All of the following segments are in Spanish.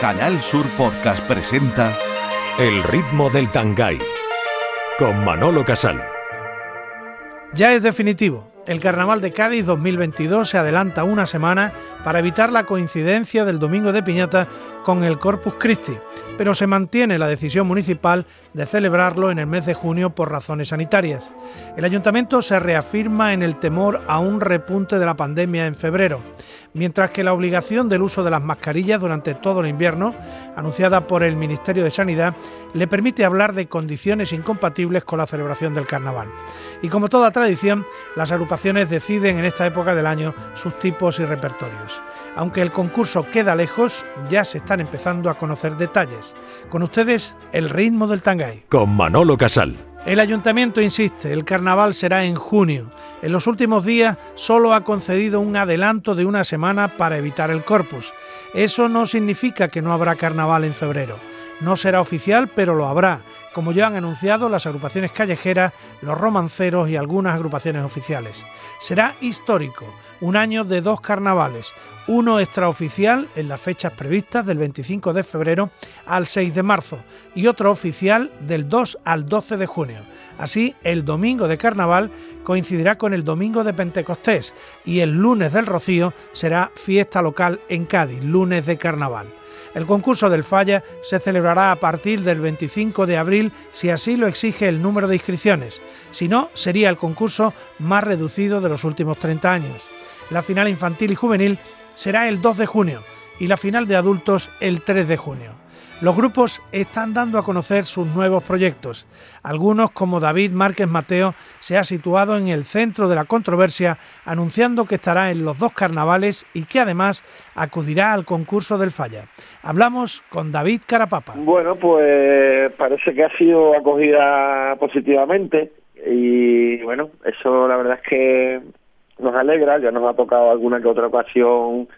Canal Sur Podcast presenta El ritmo del Tangay con Manolo Casal. Ya es definitivo. El Carnaval de Cádiz 2022 se adelanta una semana para evitar la coincidencia del Domingo de Piñata con el Corpus Christi, pero se mantiene la decisión municipal de celebrarlo en el mes de junio por razones sanitarias. El ayuntamiento se reafirma en el temor a un repunte de la pandemia en febrero, mientras que la obligación del uso de las mascarillas durante todo el invierno, anunciada por el Ministerio de Sanidad, le permite hablar de condiciones incompatibles con la celebración del carnaval. Y como toda tradición, las agrupaciones deciden en esta época del año sus tipos y repertorios. Aunque el concurso queda lejos, ya se están empezando a conocer detalles. Con ustedes, el ritmo del Tangay. Con Manolo Casal. El ayuntamiento insiste, el carnaval será en junio. En los últimos días solo ha concedido un adelanto de una semana para evitar el corpus. Eso no significa que no habrá carnaval en febrero. No será oficial, pero lo habrá, como ya han anunciado las agrupaciones callejeras, los romanceros y algunas agrupaciones oficiales. Será histórico, un año de dos carnavales, uno extraoficial en las fechas previstas del 25 de febrero al 6 de marzo y otro oficial del 2 al 12 de junio. Así, el domingo de carnaval coincidirá con el domingo de Pentecostés y el lunes del Rocío será fiesta local en Cádiz, lunes de carnaval. El concurso del Falla se celebrará a partir del 25 de abril si así lo exige el número de inscripciones. Si no, sería el concurso más reducido de los últimos 30 años. La final infantil y juvenil será el 2 de junio y la final de adultos el 3 de junio. Los grupos están dando a conocer sus nuevos proyectos. Algunos, como David Márquez Mateo, se ha situado en el centro de la controversia, anunciando que estará en los dos carnavales y que además acudirá al concurso del Falla. Hablamos con David Carapapa. Bueno, pues parece que ha sido acogida positivamente y bueno, eso la verdad es que nos alegra, ya nos ha tocado alguna que otra ocasión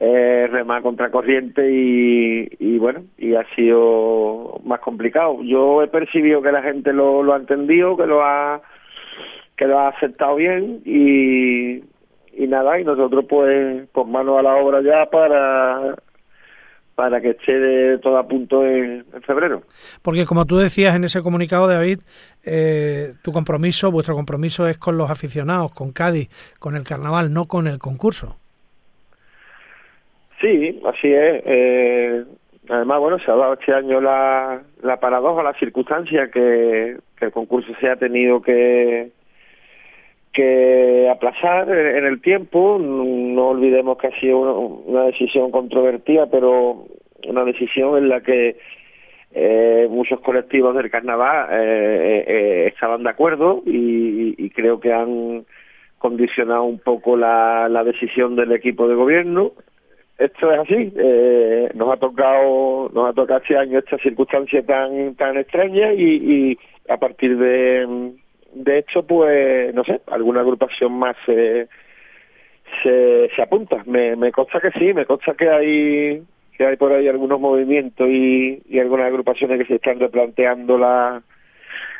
eh, remar contracorriente y, y bueno, y ha sido más complicado. Yo he percibido que la gente lo, lo ha entendido, que lo ha que lo ha aceptado bien y, nada, y nosotros pues por mano a la obra ya para para que esté todo a punto en, febrero. Porque como tú decías en ese comunicado, David, eh, tu compromiso, vuestro compromiso es con los aficionados, con Cádiz, con el carnaval, no con el concurso. Sí, así es. Eh, además, bueno, se ha dado este año la, la paradoja, la circunstancia que, que el concurso se ha tenido que, que aplazar en el tiempo. No olvidemos que ha sido una, decisión controvertida, pero una decisión en la que eh, muchos colectivos del carnaval eh, eh, estaban de acuerdo y, y, creo que han condicionado un poco la, la decisión del equipo de gobierno. Esto es así, eh, nos ha tocado nos ha tocado este año esta circunstancia tan tan extraña y, y a partir de de hecho, pues, no sé, alguna agrupación más se, se, apunta. Me, me consta que sí, me consta que hay que hay por ahí algunos movimientos y, y algunas agrupaciones que se están replanteando la,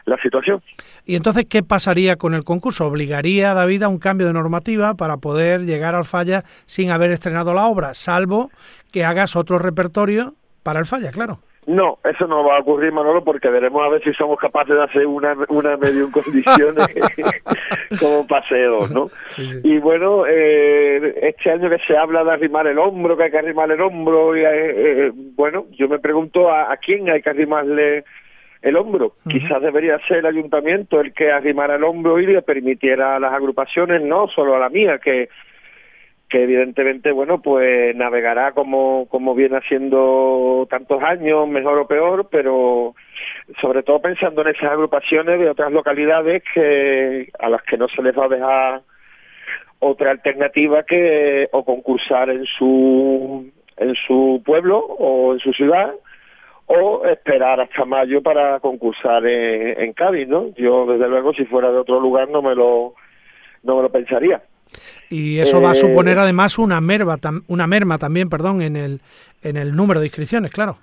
la situación. ¿Y entonces qué pasaría con el concurso? ¿Obligaría a David a un cambio de normativa para poder llegar al falla sin haber estrenado la obra, salvo que hagas otro repertorio para el falla, claro? No, eso no va a ocurrir, Manolo, porque veremos a ver si somos capaces de hacer una, una medio en condiciones como paseos, ¿no? Y bueno, eh, este año que se habla de arrimar el hombro, que hay que arrimar el hombro, y, eh, eh, bueno, yo me pregunto a, quién hay que arrimarle el hombro. Quizás debería ser el ayuntamiento el que arrimara el hombro y le permitiera a las agrupaciones, no solo a la mía, que que evidentemente, bueno, pues navegará como, como viene haciendo tantos años, mejor o peor, pero sobre todo pensando en esas agrupaciones de otras localidades que a las que no se les va a dejar otra alternativa que o concursar en su en su pueblo o en su ciudad o esperar hasta mayo para concursar en, en Cádiz, ¿no? Yo desde luego si fuera de otro lugar no me lo no me lo pensaría. Y eso va a suponer eh, además una merma, una merma también, perdón, en el, en el número de inscripciones, claro.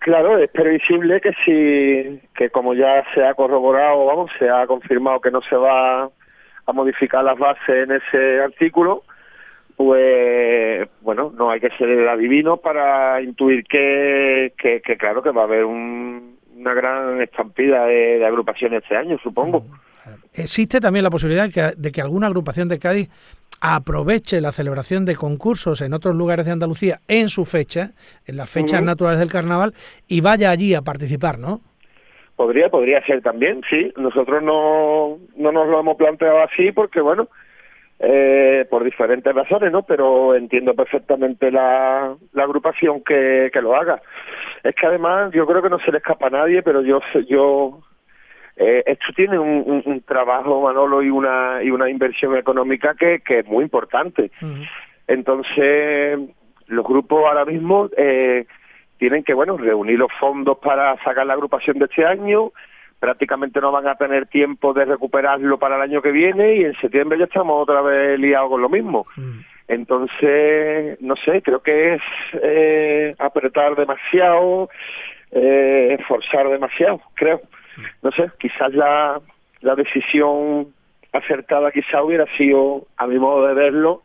Claro, es previsible que si, que como ya se ha corroborado, vamos, se ha confirmado que no se va a modificar las bases en ese artículo, pues bueno, no hay que ser adivino para intuir que, que, claro que va a haber una gran estampida de, agrupaciones este año, supongo. Existe también la posibilidad de que, alguna agrupación de Cádiz aproveche la celebración de concursos en otros lugares de Andalucía en su fecha, en las fechas naturales del carnaval, y vaya allí a participar, ¿no? Podría, podría ser también, sí. Nosotros no, no nos lo hemos planteado así porque, bueno, eh, por diferentes razones, ¿no? Pero entiendo perfectamente la, la agrupación que, que lo haga. Es que además yo creo que no se le escapa a nadie, pero yo yo eh, esto tiene un, un, trabajo Manolo y una y una inversión económica que, que es muy importante. Entonces los grupos ahora mismo eh, tienen que bueno reunir los fondos para sacar la agrupación de este año prácticamente no van a tener tiempo de recuperarlo para el año que viene y en septiembre ya estamos otra vez liados con lo mismo. Mm. Entonces, no sé, creo que es eh, apretar demasiado, eh, forzar demasiado, creo. No sé, quizás la, la decisión acertada quizá hubiera sido, a mi modo de verlo,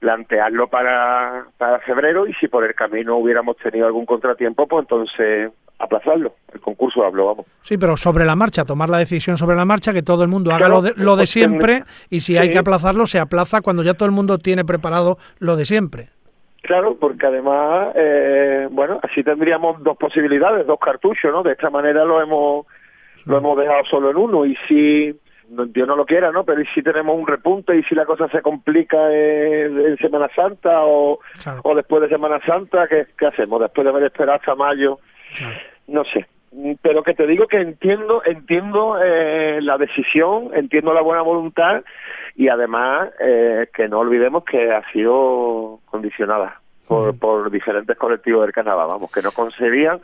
plantearlo para, para febrero y si por el camino hubiéramos tenido algún contratiempo, pues entonces aplazarlo. El concurso hablo, vamos. Sí, pero sobre la marcha, tomar la decisión sobre la marcha, que todo el mundo haga lo de, lo de siempre y si hay que aplazarlo, se aplaza cuando ya todo el mundo tiene preparado lo de siempre. Claro, porque además, eh, bueno, así tendríamos dos posibilidades, dos cartuchos, ¿no? De esta manera lo hemos lo hemos dejado solo en uno y si Dios no lo quiera, ¿no? Pero si tenemos un repunte y si la cosa se complica en, Semana Santa o, o después de Semana Santa, ¿qué, ¿qué, hacemos? Después de haber esperado hasta mayo, no sé. Pero que te digo que entiendo, entiendo eh, la decisión, entiendo la buena voluntad y además eh, que no olvidemos que ha sido condicionada por, por diferentes colectivos del carnaval, vamos, que no concebían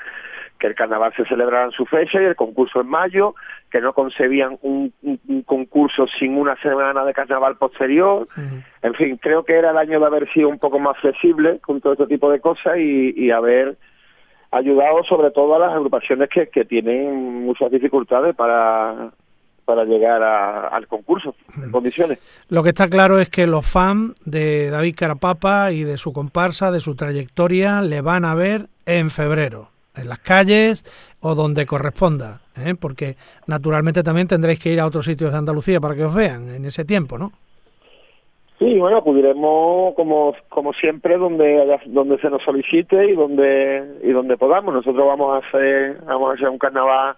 que el carnaval se celebrara en su fecha y el concurso en mayo, que no concebían un, concurso sin una semana de carnaval posterior. En fin, creo que era el año de haber sido un poco más flexible con todo este tipo de cosas y, y haber ayudado sobre todo a las agrupaciones que, que tienen muchas dificultades para para llegar al concurso en condiciones. Lo que está claro es que los fans de David Carapapa y de su comparsa, de su trayectoria, le van a ver en febrero en las calles o donde corresponda, ¿eh? porque naturalmente también tendréis que ir a otros sitios de Andalucía para que os vean en ese tiempo, ¿no? Sí, bueno, acudiremos como como siempre donde donde se nos solicite y donde y donde podamos. Nosotros vamos a hacer vamos a hacer un carnaval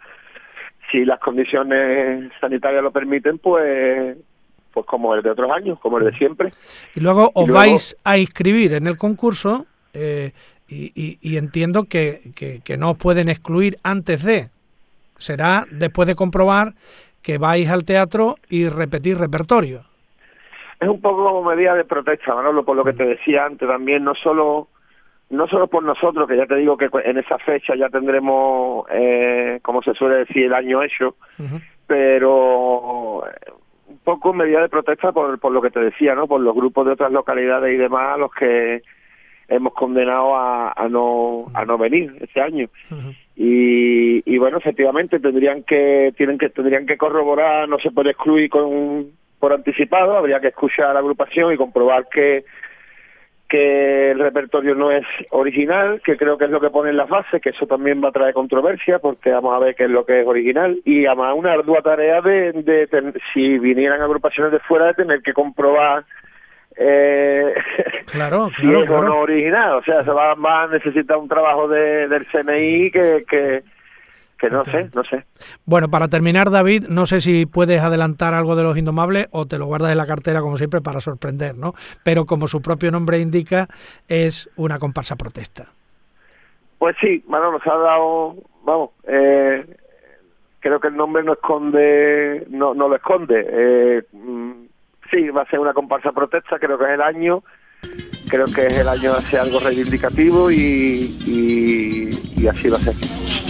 si las condiciones sanitarias lo permiten, pues pues como el de otros años, como el de siempre. Y luego os vais a inscribir en el concurso eh, y, entiendo que, que, no os pueden excluir antes de. Será después de comprobar que vais al teatro y repetir repertorio. Es un poco como medida de protesta, Manolo, por lo que te decía antes también, no solo no solo por nosotros, que ya te digo que en esa fecha ya tendremos, eh, como se suele decir, el año hecho, pero un poco medida de protesta por, por lo que te decía, ¿no? Por los grupos de otras localidades y demás, los que hemos condenado a, a no a no venir este año. Y, y bueno efectivamente tendrían que tienen que tendrían que corroborar no se puede excluir con por anticipado habría que escuchar a la agrupación y comprobar que que el repertorio no es original, que creo que es lo que pone en las bases, que eso también va a traer controversia, porque vamos a ver qué es lo que es original, y además una ardua tarea de, de si vinieran agrupaciones de fuera, de tener que comprobar eh, claro, claro, no original. O sea, se va, a necesitar un trabajo de, del CNI que, que, que no sé, no sé. Bueno, para terminar, David, no sé si puedes adelantar algo de los Indomables o te lo guardas en la cartera, como siempre, para sorprender, ¿no? Pero como su propio nombre indica, es una comparsa protesta. Pues sí, bueno, nos ha dado, vamos, eh, creo que el nombre no esconde, no, no lo esconde. Eh, mm, sí, va a ser una comparsa protesta, creo que es el año, creo que es el año de hacer algo reivindicativo y, y, así va a ser.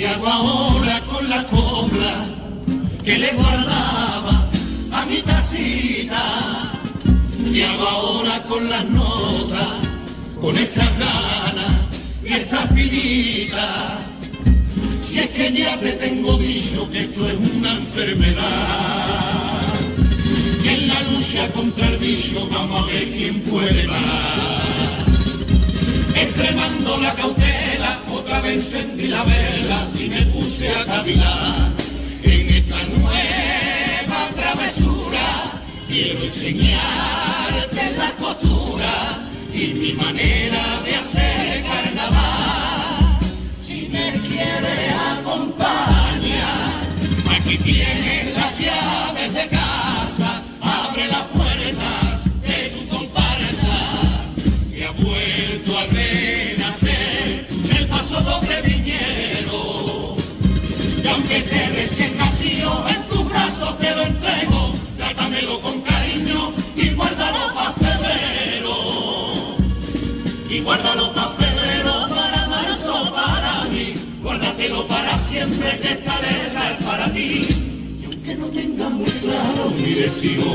¿Qué hago ahora con la cobra que le guardaba a mi tacita? ¿Qué hago ahora con las notas, con estas ganas y estas pinitas? Si es que ya te tengo dicho que esto es una enfermedad. Y en la lucha contra el bicho vamos a ver quién puede más. Extremando la cautela, encendí la vela y me puse a cavilar. En esta nueva travesura quiero enseñarte la costura y mi manera de hacer carnaval. Si me quieres acompañar, aquí tienes las doble viñero. Y aunque esté recién nacido, en tus brazos te lo entrego, trátamelo con cariño y guárdalo para febrero. Y guárdalo para febrero, para marzo, para mí. Guárdatelo para siempre, que esta letra es para ti. Y aunque no tenga muy claro mi destino,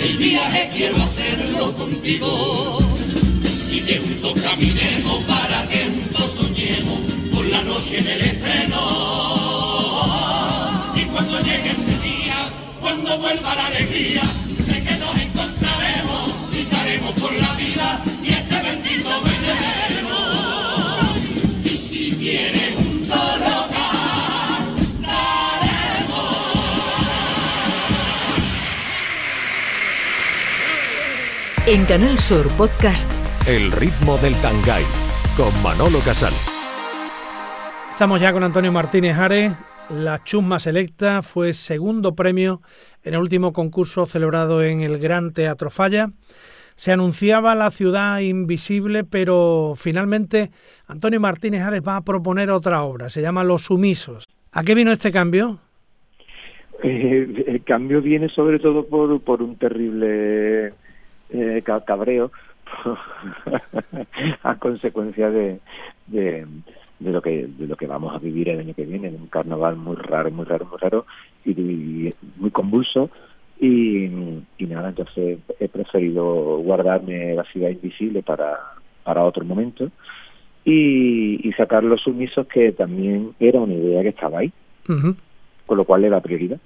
el viaje quiero hacerlo contigo. Juntos caminemos para que juntos soñemos por la noche en el estreno. Y cuando llegue ese día, cuando vuelva la alegría, sé que nos encontraremos, gritaremos por la vida y este bendito veneno. Y si quieres juntos lograr, En Canal Sur Podcast El ritmo del Tangay con Manolo Casal. Estamos ya con Antonio Martínez Ares. La Chusma Selecta fue segundo premio en el último concurso celebrado en el Gran Teatro Falla. Se anunciaba la ciudad invisible, pero finalmente Antonio Martínez Ares va a proponer otra obra. Se llama Los Sumisos. ¿A qué vino este cambio? Eh, el cambio viene sobre todo por, por un terrible eh, ca- cabreo a consecuencia de, de, de lo que de lo que vamos a vivir el año que viene, un carnaval muy raro, muy raro, muy raro y, y muy convulso y, y nada, entonces he preferido guardarme la ciudad invisible para, para otro momento y, y sacar los sumisos que también era una idea que estaba ahí, Ujú. con lo cual era prioridad.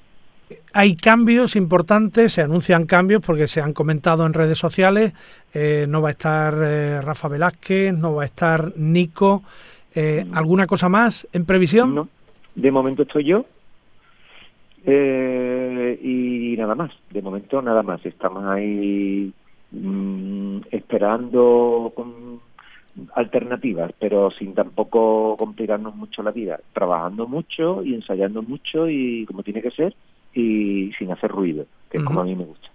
Hay cambios importantes, se anuncian cambios porque se han comentado en redes sociales. eh, no va a estar eh, Rafa Velázquez, no va a estar Nico. Eh, ¿Alguna cosa más en previsión? No, de momento estoy yo eh, y nada más. De momento nada más. Estamos ahí mm, esperando con alternativas, pero sin tampoco complicarnos mucho la vida. Trabajando mucho y ensayando mucho y como tiene que ser y sin hacer ruido, que es como a mí me gusta.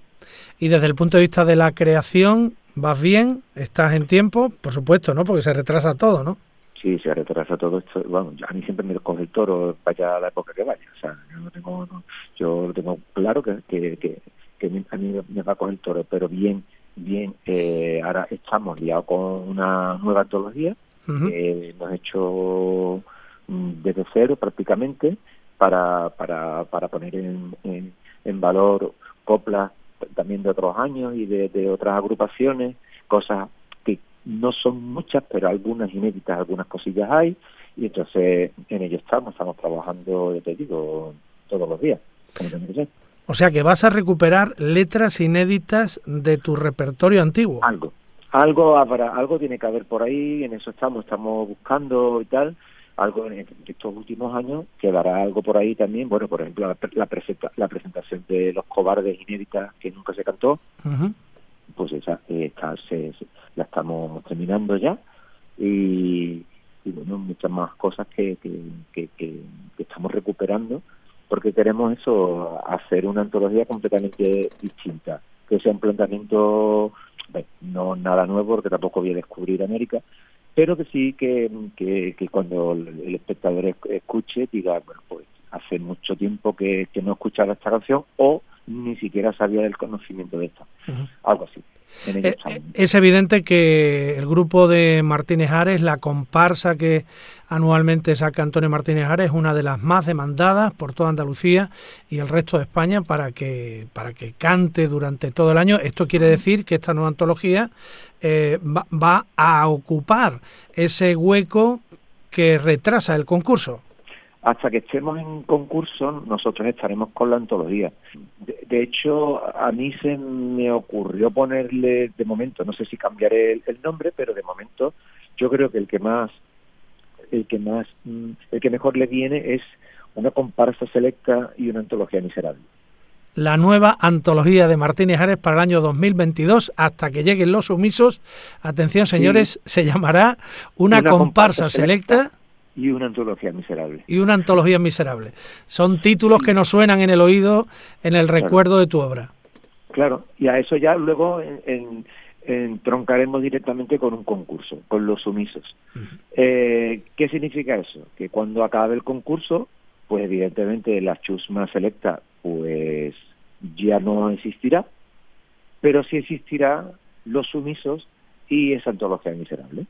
Y desde el punto de vista de la creación, ¿vas bien? ¿Estás en tiempo? Por supuesto, ¿no? Porque se retrasa todo, ¿no? Sí, se retrasa todo esto. Bueno, a mí siempre me coge el toro, vaya la época que vaya. O sea, yo tengo, no- yo lo tengo claro que, que, que, que me- a mí me va a coger el toro, pero bien, bien. Eh, ahora estamos liados con una nueva antología que hemos hecho mm, desde cero prácticamente para, para, para poner en, en, en valor coplas también de otros años y de, de otras agrupaciones, cosas que no son muchas, pero algunas inéditas, algunas cosillas hay, y entonces en ello estamos, estamos trabajando, te digo, todos los días. O sea que vas a recuperar letras inéditas de tu repertorio antiguo. Algo, algo habrá, algo tiene que haber por ahí, en eso estamos, estamos buscando y tal, algo en estos últimos años quedará algo por ahí también, bueno, por ejemplo, la, la, presenta- la presentación de Los Cobardes inéditas que nunca se cantó, pues esa eh, está, se, se- la estamos terminando ya. Y, y bueno, muchas más cosas que, que, que, que- que estamos recuperando porque queremos eso, hacer una antología completamente distinta, que sea un planteamiento, bueno, no nada nuevo porque tampoco voy a descubrir América, pero que sí que, que, cuando el espectador esc- escuche diga, bueno, pues hace mucho tiempo que, que no escuchaba esta canción o ni siquiera sabía del conocimiento de esta, Ujú. algo así. Eh, eh, Es evidente que el grupo de Martínez Ares, la comparsa que anualmente saca Antonio Martínez Ares, es una de las más demandadas por toda Andalucía y el resto de España para que, para que cante durante todo el año. Esto quiere decir que esta nueva antología eh, va, va a ocupar ese hueco que retrasa el concurso. Hasta que estemos en concurso, nosotros estaremos con la antología. De, hecho, a mí se me ocurrió ponerle, de momento, no sé si cambiaré el, nombre, pero de momento yo creo que el que más, el que más, mm, el que mejor le viene es una comparsa selecta y una antología miserable. La nueva antología de Martínez Ares para el año 2022, hasta que lleguen los sumisos. Atención, señores, se llamará una, comparsa, selecta y una antología miserable. Y una antología miserable. Son títulos que nos suenan en el oído, en el recuerdo de tu obra. Claro, y a eso ya luego en, entroncaremos directamente con un concurso, con los sumisos. eh, ¿Qué significa eso? Que cuando acabe el concurso, pues evidentemente la chusma selecta pues ya no existirá, pero sí existirá los sumisos y esa antología miserable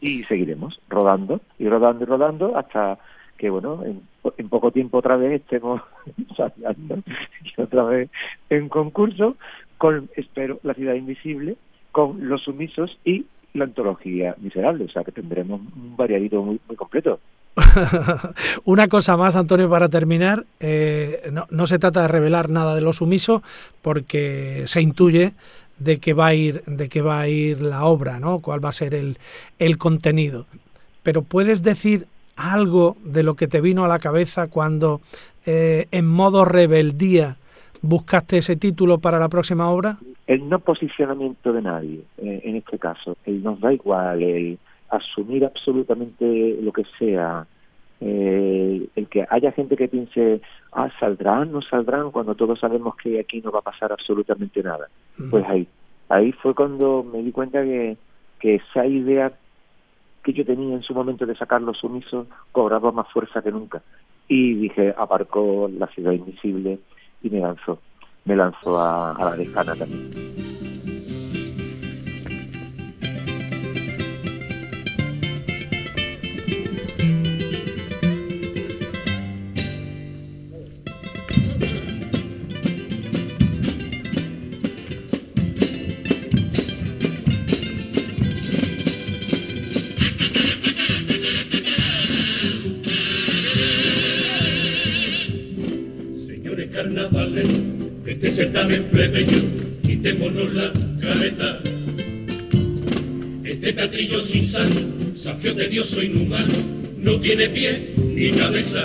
y seguiremos rodando y rodando y rodando hasta que bueno en, poco tiempo otra vez estemos saliendo y otra vez en concurso con espero la ciudad invisible con los sumisos y la antología miserable o sea que tendremos un variadito muy, muy completo Una cosa más, Antonio, para terminar. Eh, no, no, se trata de revelar nada de los sumisos porque se intuye de qué va a ir, de qué va a ir la obra, ¿no? Cuál va a ser el, el contenido. Pero puedes decir algo de lo que te vino a la cabeza cuando eh, en modo rebeldía buscaste ese título para la próxima obra? El no posicionamiento de nadie, eh, en este caso. El nos da igual, el asumir absolutamente lo que sea, eh, el que haya gente que piense, ah, saldrán, no saldrán, cuando todos sabemos que aquí no va a pasar absolutamente nada. Pues ahí, ahí fue cuando me di cuenta que, que esa idea que yo tenía en su momento de sacar los sumisos cobraba más fuerza que nunca. Y dije, aparcó la ciudad invisible y me lanzó, me lanzó a, a la decana también. Safio tedioso inhumano, no tiene pie ni cabeza.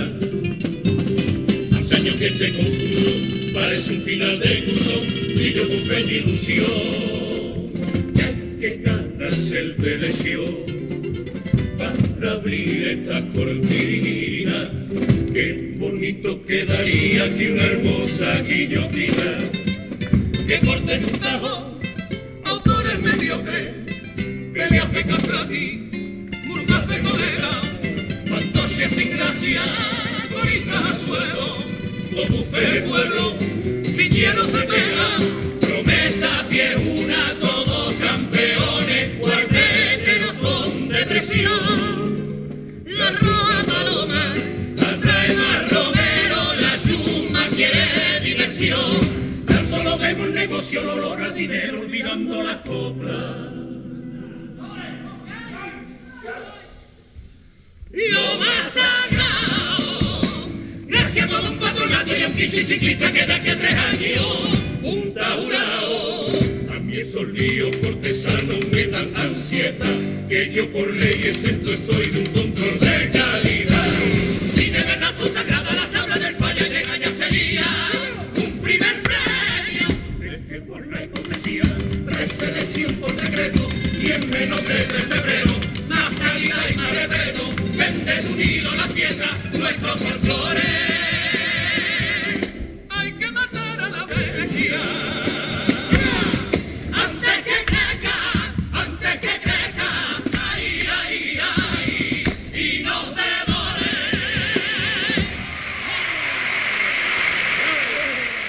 Hace años que este concurso parece un final de curso, y yo con fe y ilusión. Ya que ganarse el pelegio para abrir esta cortina Qué bonito quedaría que una hermosa guillotina negocio, el olor a dinero, olvidando las coplas. Lo más sagrado, gracias a todo un patronato y a un ciclista que da que tres años, un. A mí esos líos cortesanos me dan ansiedad, que yo por ley exento estoy de un control de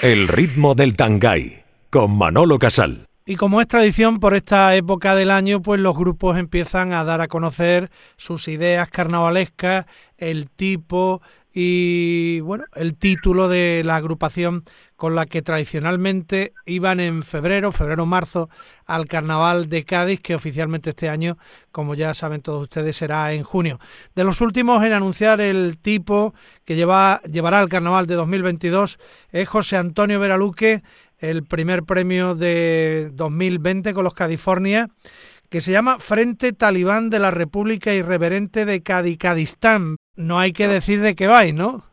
El ritmo del Tangay con Manolo Casal. Y como es tradición por esta época del año, pues los grupos empiezan a dar a conocer sus ideas carnavalescas, el tipo y bueno, el título de la agrupación con la que tradicionalmente iban en febrero, febrero-marzo, al Carnaval de Cádiz, que oficialmente este año, como ya saben todos ustedes, será en junio. De los últimos en anunciar el tipo que lleva, llevará al Carnaval de 2022 es José Antonio Veraluque, el primer premio de 2020 con los California que se llama Frente Talibán de la República Irreverente de Cadicadistán. No hay que decir de qué vais, ¿no?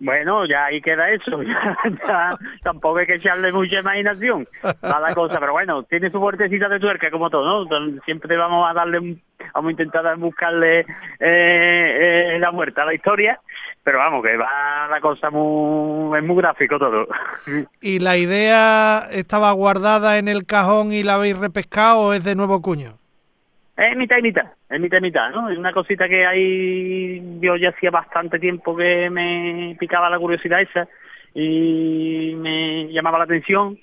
Bueno, ya ahí queda eso, ya, tampoco hay que echarle mucha imaginación a la cosa, pero bueno, tiene su fuertecita de tuerca como todo, ¿no? Siempre vamos a darle, vamos a intentar buscarle eh, eh, la muerte a la historia, pero vamos, que va la cosa muy, es muy gráfico todo. ¿Y la idea estaba guardada en el cajón y la habéis repescado o es de nuevo cuño? Es mitad y mitad, es mitad y mitad, ¿no? Es una cosita que hay, yo ya hacía bastante tiempo que me picaba la curiosidad esa y me llamaba la atención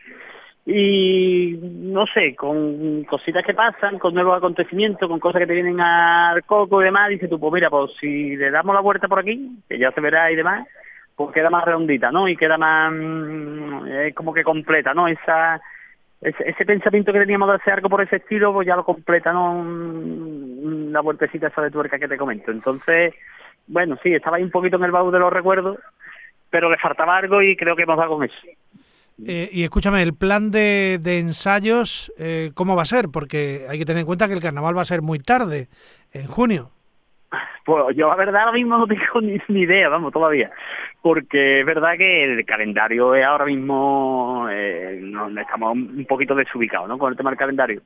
y no sé, con cositas que pasan, con nuevos acontecimientos, con cosas que te vienen al coco y demás, dices tú, pues mira, pues si le damos la vuelta por aquí, que ya se verá y demás, pues queda más redondita, ¿no? Y queda más, mm, es como que completa, ¿no? Esa ese, pensamiento que teníamos de hacer algo por ese estilo, pues ya lo completa, ¿no? Vueltecita esa de tuerca que te comento. Entonces, bueno, sí, estaba ahí un poquito en el baúl de los recuerdos, pero le faltaba algo y creo que hemos dado con eso. Eh, y escúchame, el plan de, de ensayos, eh, ¿cómo va a ser? Porque hay que tener en cuenta que el carnaval va a ser muy tarde, en junio. Pues yo la verdad ahora mismo no tengo ni, ni idea, vamos, todavía porque es verdad que el calendario es ahora mismo eh, estamos un poquito desubicados ¿no? con el tema del calendario.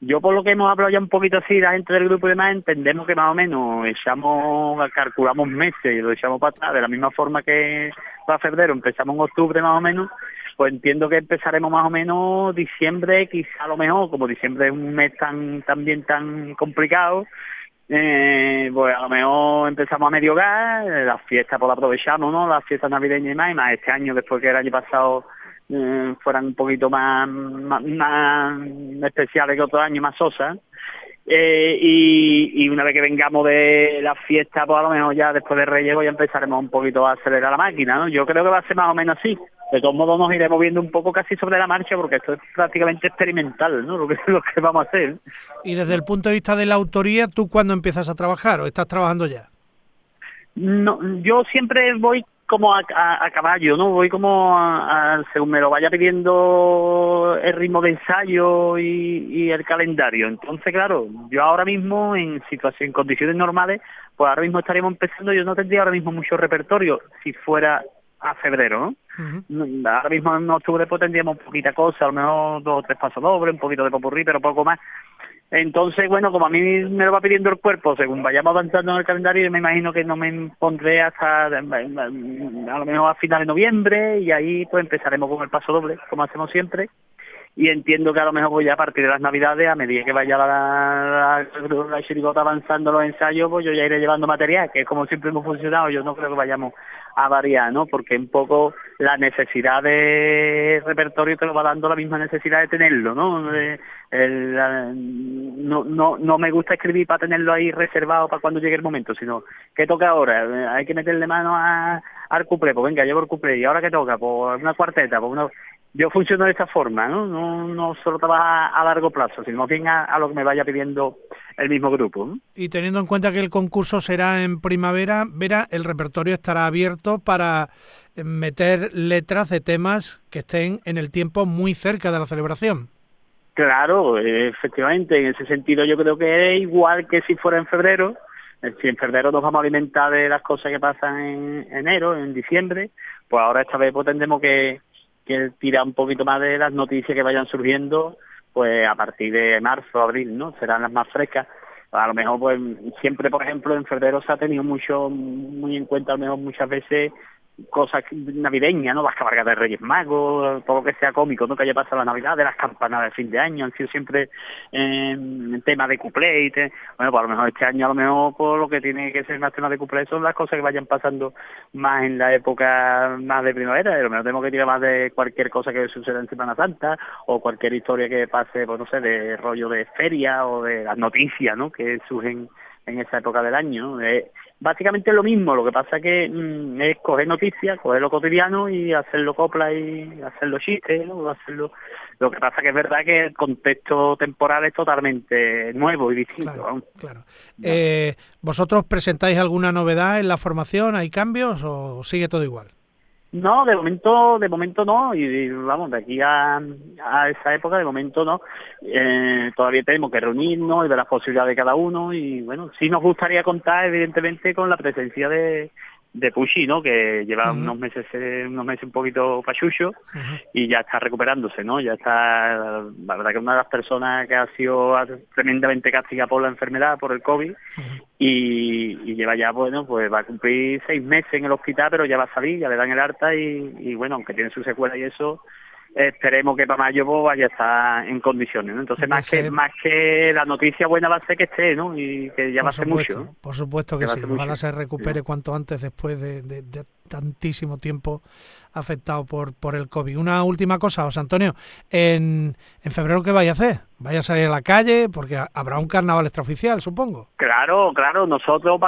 Yo por lo que hemos hablado ya un poquito así, la gente del grupo y demás, entendemos que más o menos echamos, calculamos meses y lo echamos para atrás, de la misma forma que para febrero empezamos en octubre más o menos, pues entiendo que empezaremos más o menos diciembre, quizá a lo mejor, como diciembre es un mes tan también tan complicado, eh, pues a lo mejor empezamos a medio gas, las fiestas pues las aprovechamos, ¿no? Las fiestas navideñas y más, y más este año, después que el año pasado eh, fueran un poquito más, más, especiales que otros años, más sosas. Eh, y, y una vez que vengamos de la fiesta, pues a lo mejor ya después de Reyes pues ya empezaremos un poquito a acelerar la máquina, ¿no? Yo creo que va a ser más o menos así. De todos modos nos iremos viendo un poco casi sobre la marcha porque esto es prácticamente experimental, ¿no? Lo que, lo que vamos a hacer. Y desde el punto de vista de la autoría, ¿tú cuándo empiezas a trabajar o estás trabajando ya? No, yo siempre voy como a, a, caballo, ¿no? Voy como a, según me lo vaya pidiendo el ritmo de ensayo y, y, el calendario. Entonces, claro, yo ahora mismo en situación, en condiciones normales, pues ahora mismo estaríamos empezando, yo no tendría ahora mismo mucho repertorio si fuera a febrero, ¿no? Ahora mismo en octubre pues tendríamos poquita cosa, a lo mejor dos o tres pasos dobles, un poquito de popurrí, pero poco más. Entonces, bueno, como a mí me lo va pidiendo el cuerpo, según vayamos avanzando en el calendario, me imagino que no me pondré hasta a lo mejor a finales de noviembre y ahí pues empezaremos con el paso doble, como hacemos siempre. Y entiendo que a lo mejor voy a partir de las navidades, a medida que vaya la, la, la chirigota avanzando los ensayos, pues yo ya iré llevando material, que es como siempre hemos funcionado, yo no creo que vayamos a variar, ¿no? Porque un poco la necesidad de repertorio te lo va dando la misma necesidad de tenerlo, ¿no? el, no, no, no me gusta escribir para tenerlo ahí reservado para cuando llegue el momento, sino ¿qué toca ahora? Hay que meterle mano a, al cuplé, pues venga, llevo el cuplé, ¿y ahora qué toca? Pues una cuarteta, pues una yo funciono de esta forma, ¿no? No, no solo trabaja a largo plazo, sino bien a, a, lo que me vaya pidiendo el mismo grupo. Y teniendo en cuenta que el concurso será en primavera, verá, el repertorio estará abierto para eh, meter letras de temas que estén en el tiempo muy cerca de la celebración. Claro, efectivamente, en ese sentido yo creo que es igual que si fuera en febrero. Eh, si en febrero nos vamos a alimentar de las cosas que pasan en enero, en diciembre, pues ahora esta vez pues tendremos que que tira un poquito más de las noticias que vayan surgiendo, pues a partir de marzo, abril, ¿no? Serán las más frescas. A lo mejor, pues siempre, por ejemplo, en febrero se ha tenido mucho, muy en cuenta, a lo mejor muchas veces cosas navideñas, ¿no? Las cabalgatas de Reyes Magos, todo lo que sea cómico, ¿no? Que haya pasado la Navidad, de las campanadas de fin de año, han sido siempre eh, tema de cuplé bueno, pues a lo mejor este año a lo mejor por lo que tiene que ser más tema de cuplé son las cosas que vayan pasando más en la época más de primavera, a lo mejor tenemos que tirar más de cualquier cosa que suceda en Semana Santa o cualquier historia que pase, pues no sé, de rollo de feria o de las noticias, ¿no? Que surgen en esa época del año. Eh, básicamente lo mismo, lo que pasa que mm, es coger noticias, coger lo cotidiano y hacerlo copla y hacerlo chistes, ¿no? hacerlo lo que pasa que es verdad que el contexto temporal es totalmente nuevo y distinto. Claro, Eh, ¿Vosotros presentáis alguna novedad en la formación? ¿Hay cambios o sigue todo igual? No, de momento, de momento no, y, vamos, de aquí a, a, esa época, de momento no. Eh, todavía tenemos que reunirnos y ver las posibilidades de cada uno, y bueno, sí nos gustaría contar, evidentemente, con la presencia de, de Pushi, ¿no? Que lleva unos meses eh, unos meses un poquito pachucho y ya está recuperándose, ¿no? Ya está, la verdad que una de las personas que ha sido tremendamente castigada por la enfermedad, por el COVID, y, lleva ya, bueno, pues va a cumplir seis meses en el hospital, pero ya va a salir, ya le dan el harta y, y bueno, aunque tiene su secuela y eso, esperemos que para mayo pues, vaya a estar en condiciones ¿no? entonces más que más que la noticia buena va a ser que esté no y que ya va a ser mucho por supuesto que, sí. ojalá se recupere cuanto antes después de, tantísimo tiempo afectado por por el covid. Una última cosa José Antonio. En, en febrero qué vaya a hacer vaya a salir a la calle porque habrá un carnaval extraoficial supongo. Claro claro. Nosotros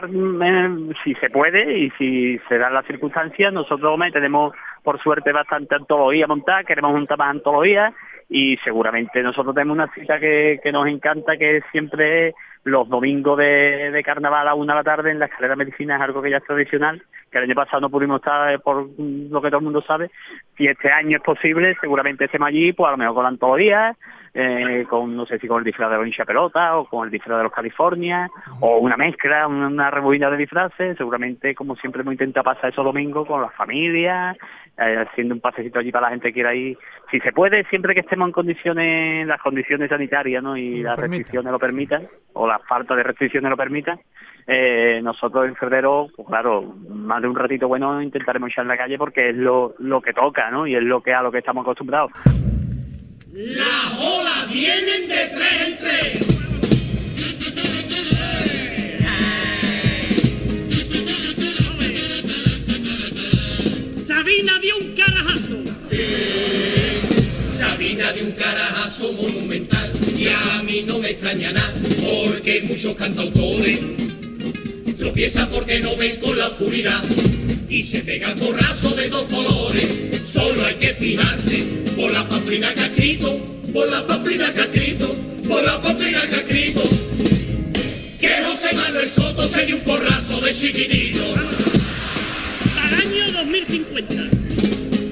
si se puede y si se dan las circunstancias nosotros tenemos por suerte bastante antología montada, queremos montar más antologías y seguramente nosotros tenemos una cita que, que nos encanta, que siempre los domingos de, de carnaval a una de la tarde en la escalera de medicina, es algo que ya es tradicional, que el año pasado no pudimos estar eh, por lo que todo el mundo sabe, si este año es posible, seguramente estemos allí, pues a lo mejor con la antología, eh, con no sé si con el disfraz de la Pelota o con el disfraz de los California o una mezcla, una, una de disfraces, seguramente como siempre hemos intentado pasar esos domingos con las familias, eh, haciendo un pasecito allí para la gente que quiera ir, si se puede, siempre que estemos en condiciones, las condiciones sanitarias ¿no? y las restricciones lo permitan, o la falta de restricciones lo permitan, eh, nosotros en febrero, pues claro, más de un ratito bueno intentaremos echar en la calle porque es lo, lo que toca, ¿no? Y es lo que a lo que estamos acostumbrados. Las olas vienen de tres en tres. Sabina dio un carajazo. Sabina dio un carajazo monumental y a mí no me extraña nada porque muchos cantautores tropiezan porque no ven con la oscuridad y se pegan porrazo de dos colores. Solo hay que fijarse por la pamplina que ha escrito, por la pamplina que ha escrito, por la pamplina que ha escrito. Que José Manuel Soto se dio un porrazo de chiquitito. Para el año 2050.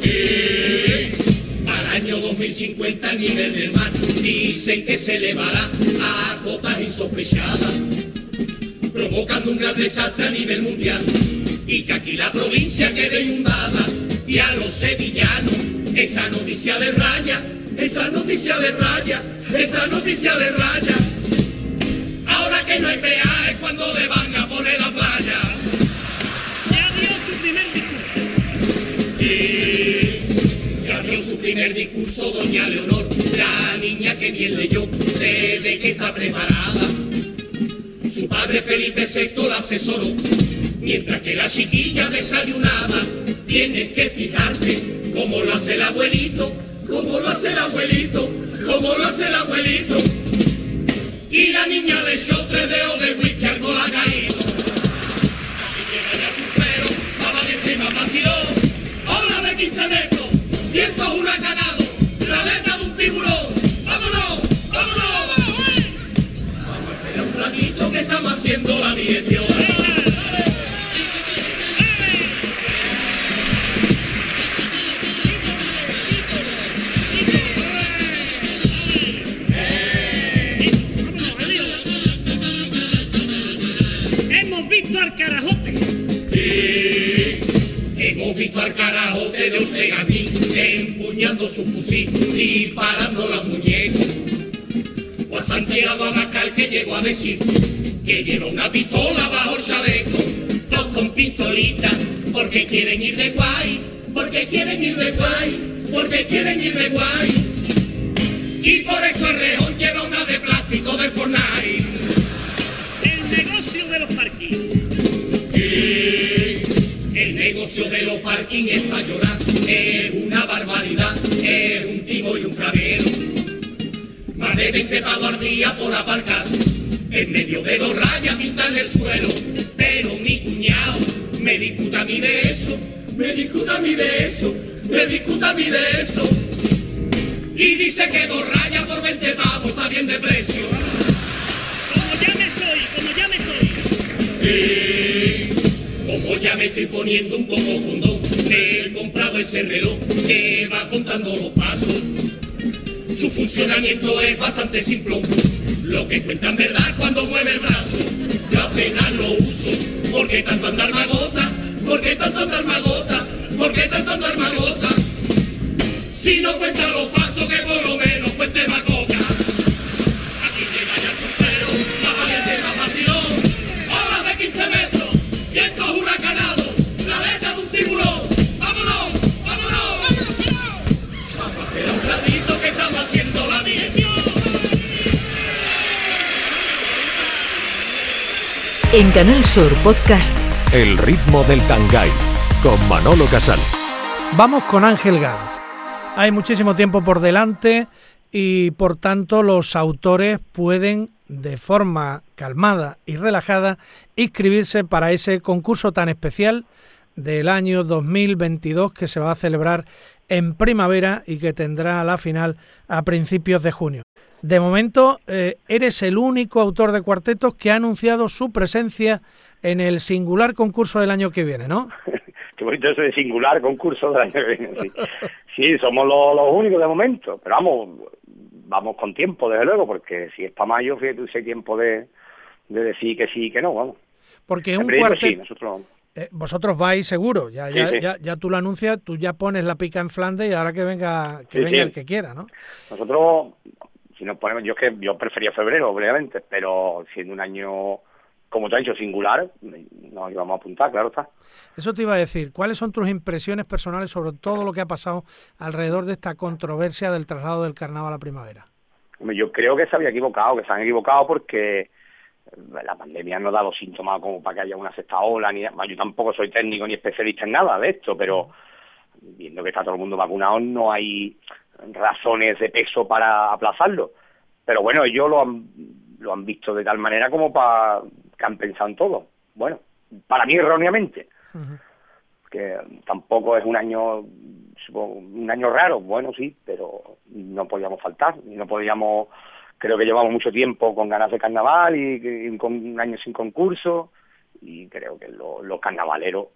Y para el año 2050 el nivel del mar dicen que se elevará a cotas insospechadas, provocando un gran desastre a nivel mundial y que aquí la provincia quede inundada y a los sevillanos esa noticia de raya, esa noticia de raya, esa noticia de raya. Ahora que no hay peaje cuando le van a poner la playa. Ya dio su primer discurso. Y ya dio su primer discurso doña Leonor, la niña que bien leyó, se ve que está preparada. Padre Felipe VI la asesoró Mientras que la chiquilla desayunaba, tienes que fijarte cómo lo hace el abuelito, cómo lo hace el abuelito, cómo lo hace el abuelito. Y la niña le echó de whisky al caído. Aquí llega ya su pero, va valiente más vaciló. Ola de 15 metros, haciendo la visto al carajote de empuñando su fusil, disparando la muñeca. O a Santiago Abascal que llegó a decir que lleva una pistola bajo el chaleco, dos con pistolitas, porque quieren ir de guays, porque quieren ir de guays, porque quieren ir de guays. Y por eso el rejón lleva una de plástico de Fortnite. El negocio de los parquín negocio de los parking es para llorar, es una barbaridad, es un timo y un clavero. Más de 20 pagos al día por aparcar, en medio de dos rayas pintan el suelo, pero mi me discuta a mí de eso, me discuta a mí de eso, me discuta a mí de eso. Y dice que dos rayas por 20 pavos está bien de precio. Como ya me estoy, como ya me estoy. Eh, como ya me estoy poniendo un poco fundón, he comprado ese reloj que va contando los pasos. Su funcionamiento es bastante simple. Lo que cuenta en verdad cuando mueve el brazo. Yo apenas lo uso. ¿Por qué tanto andar magota? ¿Por qué tanto andar magota? ¿Por qué tanto andar magota? Si no cuenta los pasos, que por lo menos cuente macoca. En Canal Sur Podcast El ritmo del Tangay con Manolo Casal. Vamos con Ángel Garo. Hay muchísimo tiempo por delante y por tanto los autores pueden de forma calmada y relajada inscribirse para ese concurso tan especial del año 2022 que se va a celebrar en primavera y que tendrá la final a principios de junio. De momento, eh, eres el único autor de cuartetos que ha anunciado su presencia en el singular concurso del año que viene, ¿no? Qué bonito eso de singular concurso del año que viene. Sí, Sí, somos los, los únicos de momento, pero vamos, vamos con tiempo, desde luego, porque si es para mayo, fíjate, hay tiempo de, de decir que sí y que no, vamos. Porque un cuarteto... sí, nosotros Eh, vosotros vais seguro, ya, Sí, ya, sí. ya, ya tú lo anuncias, tú ya pones la pica en Flandes y ahora que venga, que Sí, venga el que quiera, ¿no? Nosotros, si nos ponemos, yo es que yo prefería febrero, obviamente, pero siendo un año, como te has dicho, singular, nos íbamos a apuntar, claro está. Eso te iba a decir, ¿cuáles son tus impresiones personales sobre todo lo que ha pasado alrededor de esta controversia del traslado del carnaval a primavera? Hombre, Yo creo que se había equivocado, que se han equivocado porque la pandemia no da los síntomas como para que haya una sexta ola, ni yo tampoco soy técnico ni especialista en nada de esto, pero viendo que está todo el mundo vacunado no hay razones de peso para aplazarlo. Pero bueno, ellos lo han, lo han visto de tal manera como para que han pensado en todo. Bueno, para mí erróneamente, que tampoco es un año un año raro, bueno sí, pero no podíamos faltar, no podíamos, creo que llevamos mucho tiempo con ganas de carnaval y, y con un año sin concurso. Y creo que lo- los carnavaleros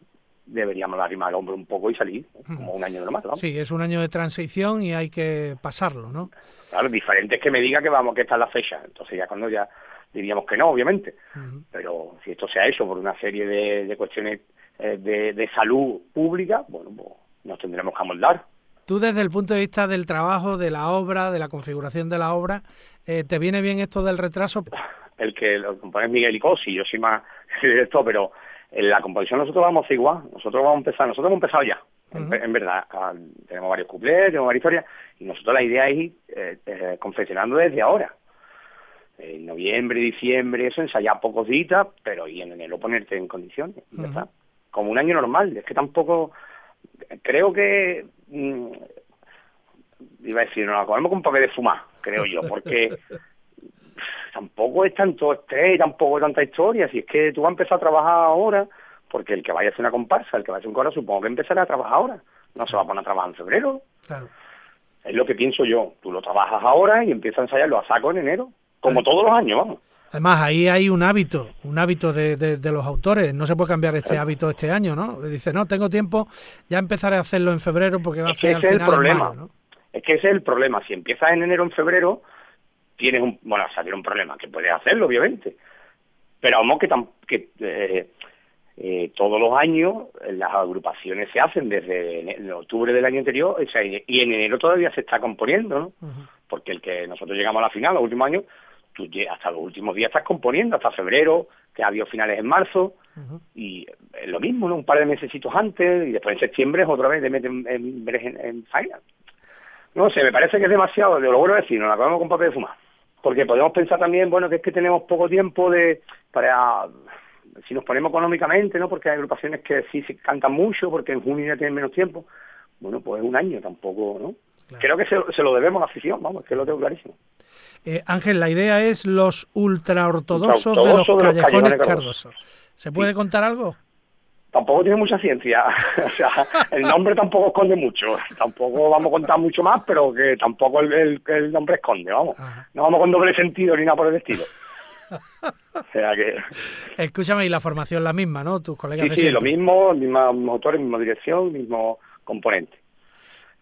deberíamos arrimar el hombro un poco y salir como un año normal, vamos. Sí, es un año de transición y hay que pasarlo, ¿no? Claro, diferente es que me diga que vamos, que esta es la fecha, entonces ya cuando ya diríamos que no, obviamente, pero si esto se ha hecho por una serie de, de cuestiones eh, de, de salud pública, bueno, pues nos tendremos que amoldar. Tú desde el punto de vista del trabajo, de la obra, de la configuración de la obra, eh, ¿te viene bien esto del retraso? el que lo compone es Miguel y Cosi, yo soy más directo, pero en la composición nosotros vamos a hacer igual, nosotros vamos a empezar, nosotros hemos empezado ya, en, en verdad, ah, tenemos varios cuplés, tenemos varias historias, y nosotros la idea es ir eh, eh, confeccionando desde ahora. En noviembre, diciembre, eso, ensayar pocos días, pero y en enero ponerte en condiciones, ya está. Como un año normal, es que tampoco, creo que, mm, iba a decir, nos la comemos con un papel de fumar, creo yo, porque tampoco es tanto estrés, tampoco es tanta historia. Si es que tú vas a empezar a trabajar ahora, porque el que vaya a hacer una comparsa, el que vaya a hacer un coro, supongo que empezará a trabajar ahora. No se va a poner a trabajar en febrero. Claro. Es lo que pienso yo. Tú lo trabajas ahora y empiezas a ensayarlo a saco en enero, como todos los años, vamos. Además, ahí hay un hábito, un hábito de, de- de los autores. No se puede cambiar este hábito este año, ¿no? Dice, no, tengo tiempo, ya empezaré a hacerlo en febrero porque va a Es que ser al el problema. mayo, ¿no? Es que ese es el problema. Si empiezas en enero o en febrero, tienes un, bueno, tienes un problema, que puedes hacerlo, obviamente. Pero vamos que, tam- que eh, eh, todos los años eh, las agrupaciones se hacen desde en octubre del año anterior o sea, y en enero todavía se está componiendo, ¿no? Porque el que nosotros llegamos a la final, los últimos años, tú hasta los últimos días estás componiendo, hasta febrero, que ha habido finales en marzo, y es lo mismo, ¿no? Un par de mesecitos antes, y después en septiembre otra vez te meten en, en, en faena. No sé, me parece que es demasiado, de lo bueno decir, nos la acabamos con papel de fumar. Porque podemos pensar también, bueno, que es que tenemos poco tiempo de para si nos ponemos económicamente, ¿no? Porque hay agrupaciones que sí se cantan mucho, porque en junio ya tienen menos tiempo. Bueno, pues un año tampoco, ¿no? Creo que se, se lo debemos a la afición, vamos, que lo tengo clarísimo. Eh, Ángel, la idea es los ultraortodoxos de los Ultraortodoxos de los callejones callejones cardosos. ¿Se puede contar algo? Tampoco tiene mucha ciencia. o sea, el nombre tampoco esconde mucho. Tampoco vamos a contar mucho más, pero que tampoco el, el, nombre esconde, vamos. No vamos con doble sentido ni nada por el estilo. o sea que... Escúchame, y la formación la misma, ¿no? Tus colegas Sí, sí, lo mismo, misma motores, misma dirección, mismo componente.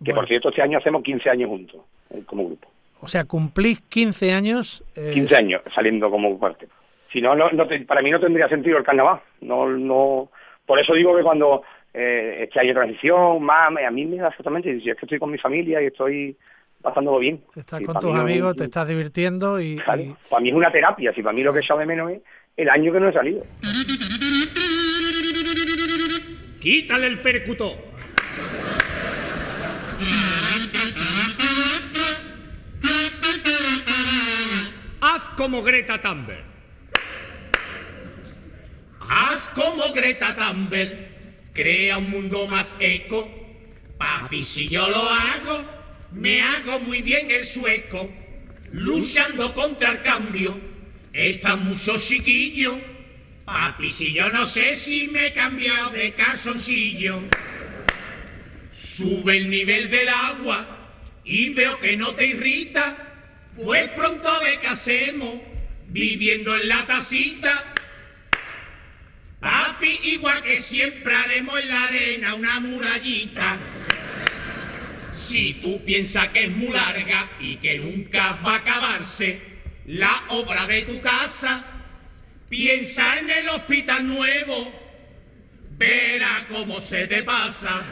Que por cierto, este año hacemos 15 años juntos, eh, como grupo. O sea, cumplís 15 años. 15 años saliendo como parte. Si no, no, para mí no tendría sentido el carnaval. No, no, por eso digo que cuando eh, este año de transición, más, a mí me da exactamente, si es que estoy con mi familia y estoy pasándolo bien. Estás con tus amigos, te estás divirtiendo y, Para mí es una terapia, si para mí lo que he de menos es el año que no he salido. Quítale el percutor. Haz como Greta Thunberg. Haz como Greta Thunberg. Crea un mundo más eco. Papi, si yo lo hago, me hago muy bien el sueco. Luchando contra el cambio. Están muchos chiquillos. Papi, si yo no sé si me he cambiado de calzoncillo. Sube el nivel del agua y veo que no te irrita pues pronto ve que hacemos viviendo en la tacita. Papi, igual que siempre haremos en la arena una murallita. Si tú piensas que es muy larga y que nunca va a acabarse la obra de tu casa, piensa en el hospital nuevo, verá cómo se te pasa.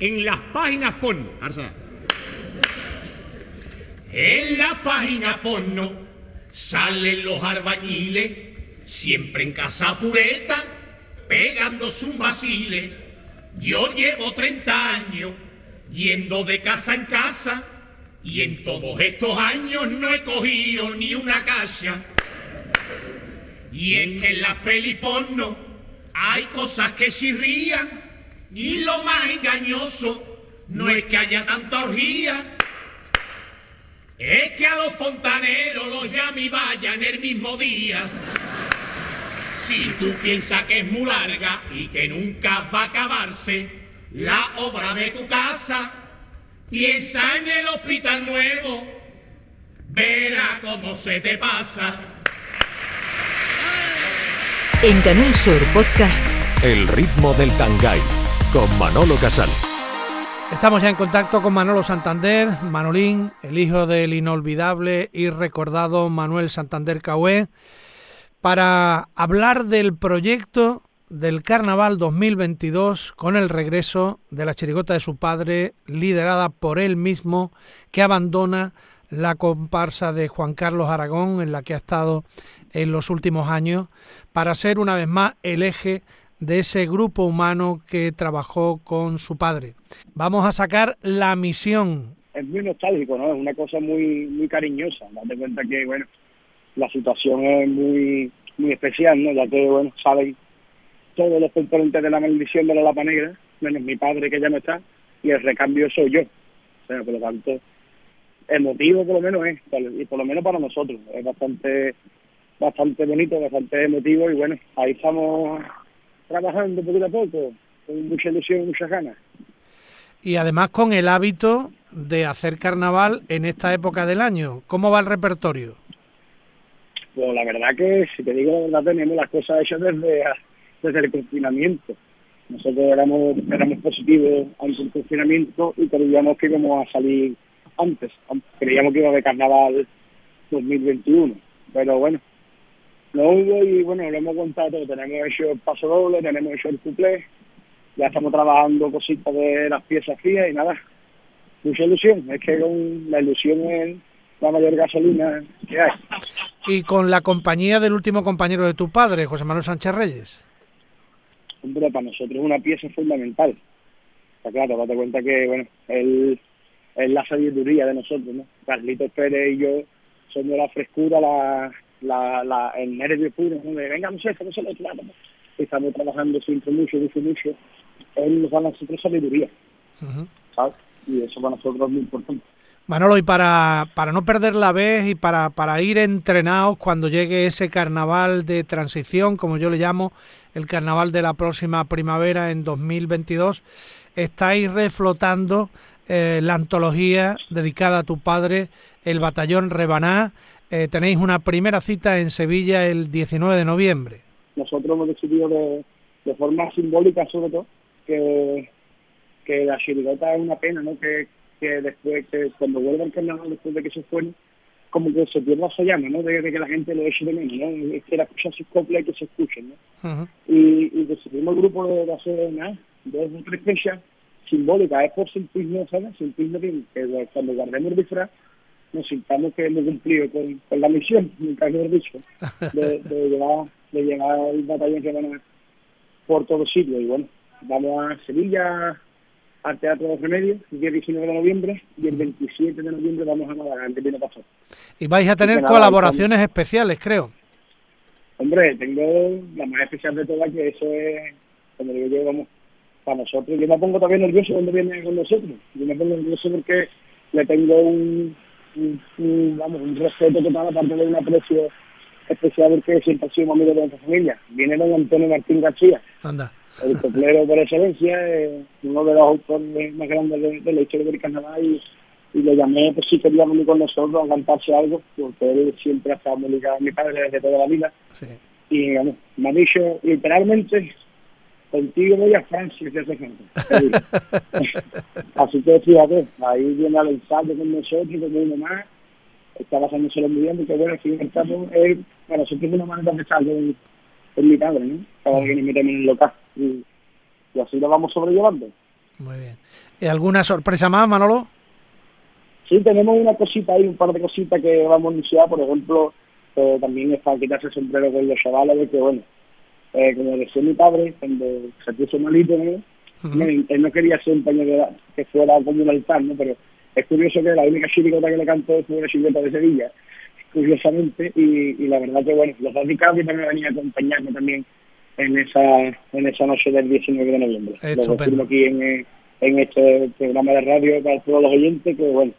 En las páginas porno. En la página porno salen los arbañiles, siempre en casa pureta, pegando sus vaciles. Yo llevo 30 años yendo de casa en casa y en todos estos años no he cogido ni una caja. Y es que en las peli porno hay cosas que chirrían y lo más engañoso no es que haya tanta orgía, es que a los fontaneros los llame y vayan el mismo día. Si tú piensas que es muy larga y que nunca va a acabarse la obra de tu casa, piensa en el hospital nuevo, verá cómo se te pasa. En Canal Sur Podcast, El ritmo del Tangay con Manolo Casal. Estamos ya en contacto con Manolo Santander, Manolín, el hijo del inolvidable y recordado Manuel Santander Cahué, para hablar del proyecto del Carnaval 2022 con el regreso de la chirigota de su padre, liderada por él mismo, que abandona la comparsa de Juan Carlos Aragón, en la que ha estado en los últimos años, para ser una vez más el eje de ese grupo humano que trabajó con su padre. Vamos a sacar la misión. Es muy nostálgico, ¿no? Es una cosa muy muy cariñosa. Date cuenta que, bueno, la situación es muy muy especial, ¿no? Ya que, bueno, saben todos los componentes de la maldición de la lapa negra, menos mi padre que ya no está, y el recambio soy yo. O sea, por lo tanto, emotivo por lo menos es, y por lo menos para nosotros. Es bastante bastante bonito, bastante emotivo y bueno, ahí estamos trabajando poquito a poco, con mucha ilusión y muchas ganas. Y además con el hábito de hacer carnaval en esta época del año. ¿Cómo va el repertorio? Pues la verdad que, si te digo la verdad, tenemos las cosas hechas desde, desde el confinamiento. Nosotros éramos, éramos positivos ante el confinamiento y creíamos que íbamos a salir antes. Creíamos que iba a haber carnaval 2021. Pero bueno, no hubo y bueno, lo hemos contado Tenemos hecho el paso doble, tenemos hecho el cuplé, ya estamos trabajando cositas de las piezas frías y nada, mucha ilusión. Es que con la ilusión es la mayor gasolina que hay. Y con la compañía del último compañero de tu padre, José Manuel Sánchez Reyes. Hombre, para nosotros es una pieza fundamental. Está claro, date cuenta que, bueno, él es la sabiduría de nosotros, ¿no? Carlitos Pérez y yo somos la frescura, la la, la, el nervio puro, ¿no? de venga, no sé, no se lo Estamos trabajando siempre mucho, mucho, mucho. Él nos da a nosotros sabiduría. Y eso para nosotros es muy importante. Manolo, y para, para no perder la vez y para, para ir entrenados cuando llegue ese carnaval de transición, como yo le llamo, el carnaval de la próxima primavera en 2022, estáis reflotando eh, la antología dedicada a tu padre, el Batallón Rebaná. Eh, tenéis una primera cita en Sevilla el 19 de noviembre. Nosotros hemos decidido de, de forma simbólica, sobre todo, que, que la chirigota es una pena, ¿no? Que, que después, que cuando vuelva el carnaval, después de que se fue, como que se pierda esa llama, ¿no? De, que la gente lo eche de menos, ¿no? Es que la escucha sus coplas y que se escuchen, ¿no? y, y decidimos el grupo de, hacer nada, dos o tres fechas simbólicas, es por sentirnos, ¿sabes? Sentirnos que, que cuando guardemos el disfraz nos sintamos que hemos cumplido con, con la misión, nunca hemos dicho, de, de, llevar, de llevar el batallón que van a por todos sitios. Y bueno, vamos a Sevilla, al Teatro de Remedios, el día 19 de noviembre, y el 27 de noviembre vamos a Málaga, el que viene pasado. Y vais a tener colaboraciones especiales, creo. Hombre, tengo la más especial de todas, que eso es, como digo yo, vamos, para nosotros. Yo me pongo también nervioso cuando viene con nosotros. Yo me pongo nervioso porque le tengo un, un, vamos, un respeto total, aparte de un aprecio especial porque siempre ha sido amigo de nuestra familia. Viene don Antonio Martín García. Anda. El coplero por excelencia, eh, uno de los autores más grandes de, la historia del carnaval y, y le llamé pues si quería venir con nosotros a cantarse algo, porque él siempre ha estado muy ligado a mi padre desde toda la vida. Sí. Y bueno, me ha dicho literalmente contigo voy a Francia que hace falta. Así que fíjate, ahí viene al ensayo con nosotros, como uno más, está pasándoselo muy bien, porque bueno, al fin estamos, es, bueno, siempre es una manera de con, con mi padre, ¿no? Vez que nos metemos en el local. Y, y así lo vamos sobrellevando. Muy bien. ¿Y alguna sorpresa más, Manolo? Sí, tenemos una cosita ahí, un par de cositas que vamos a anunciar, por ejemplo, eh, también es para quitarse el sombrero con los chavales, de que bueno, eh, como decía mi padre, cuando se puso malito, ¿no? no él no quería ser un pañuelo que fuera como un altar, ¿no? Pero es curioso que la única chiricota que le cantó fue una chiricota de Sevilla, curiosamente, y, y la verdad que, bueno, los radicados también venían a acompañarme también en esa en esa noche del 19 de noviembre. Lo decimos aquí en, en este programa de radio para todos los oyentes, que, bueno,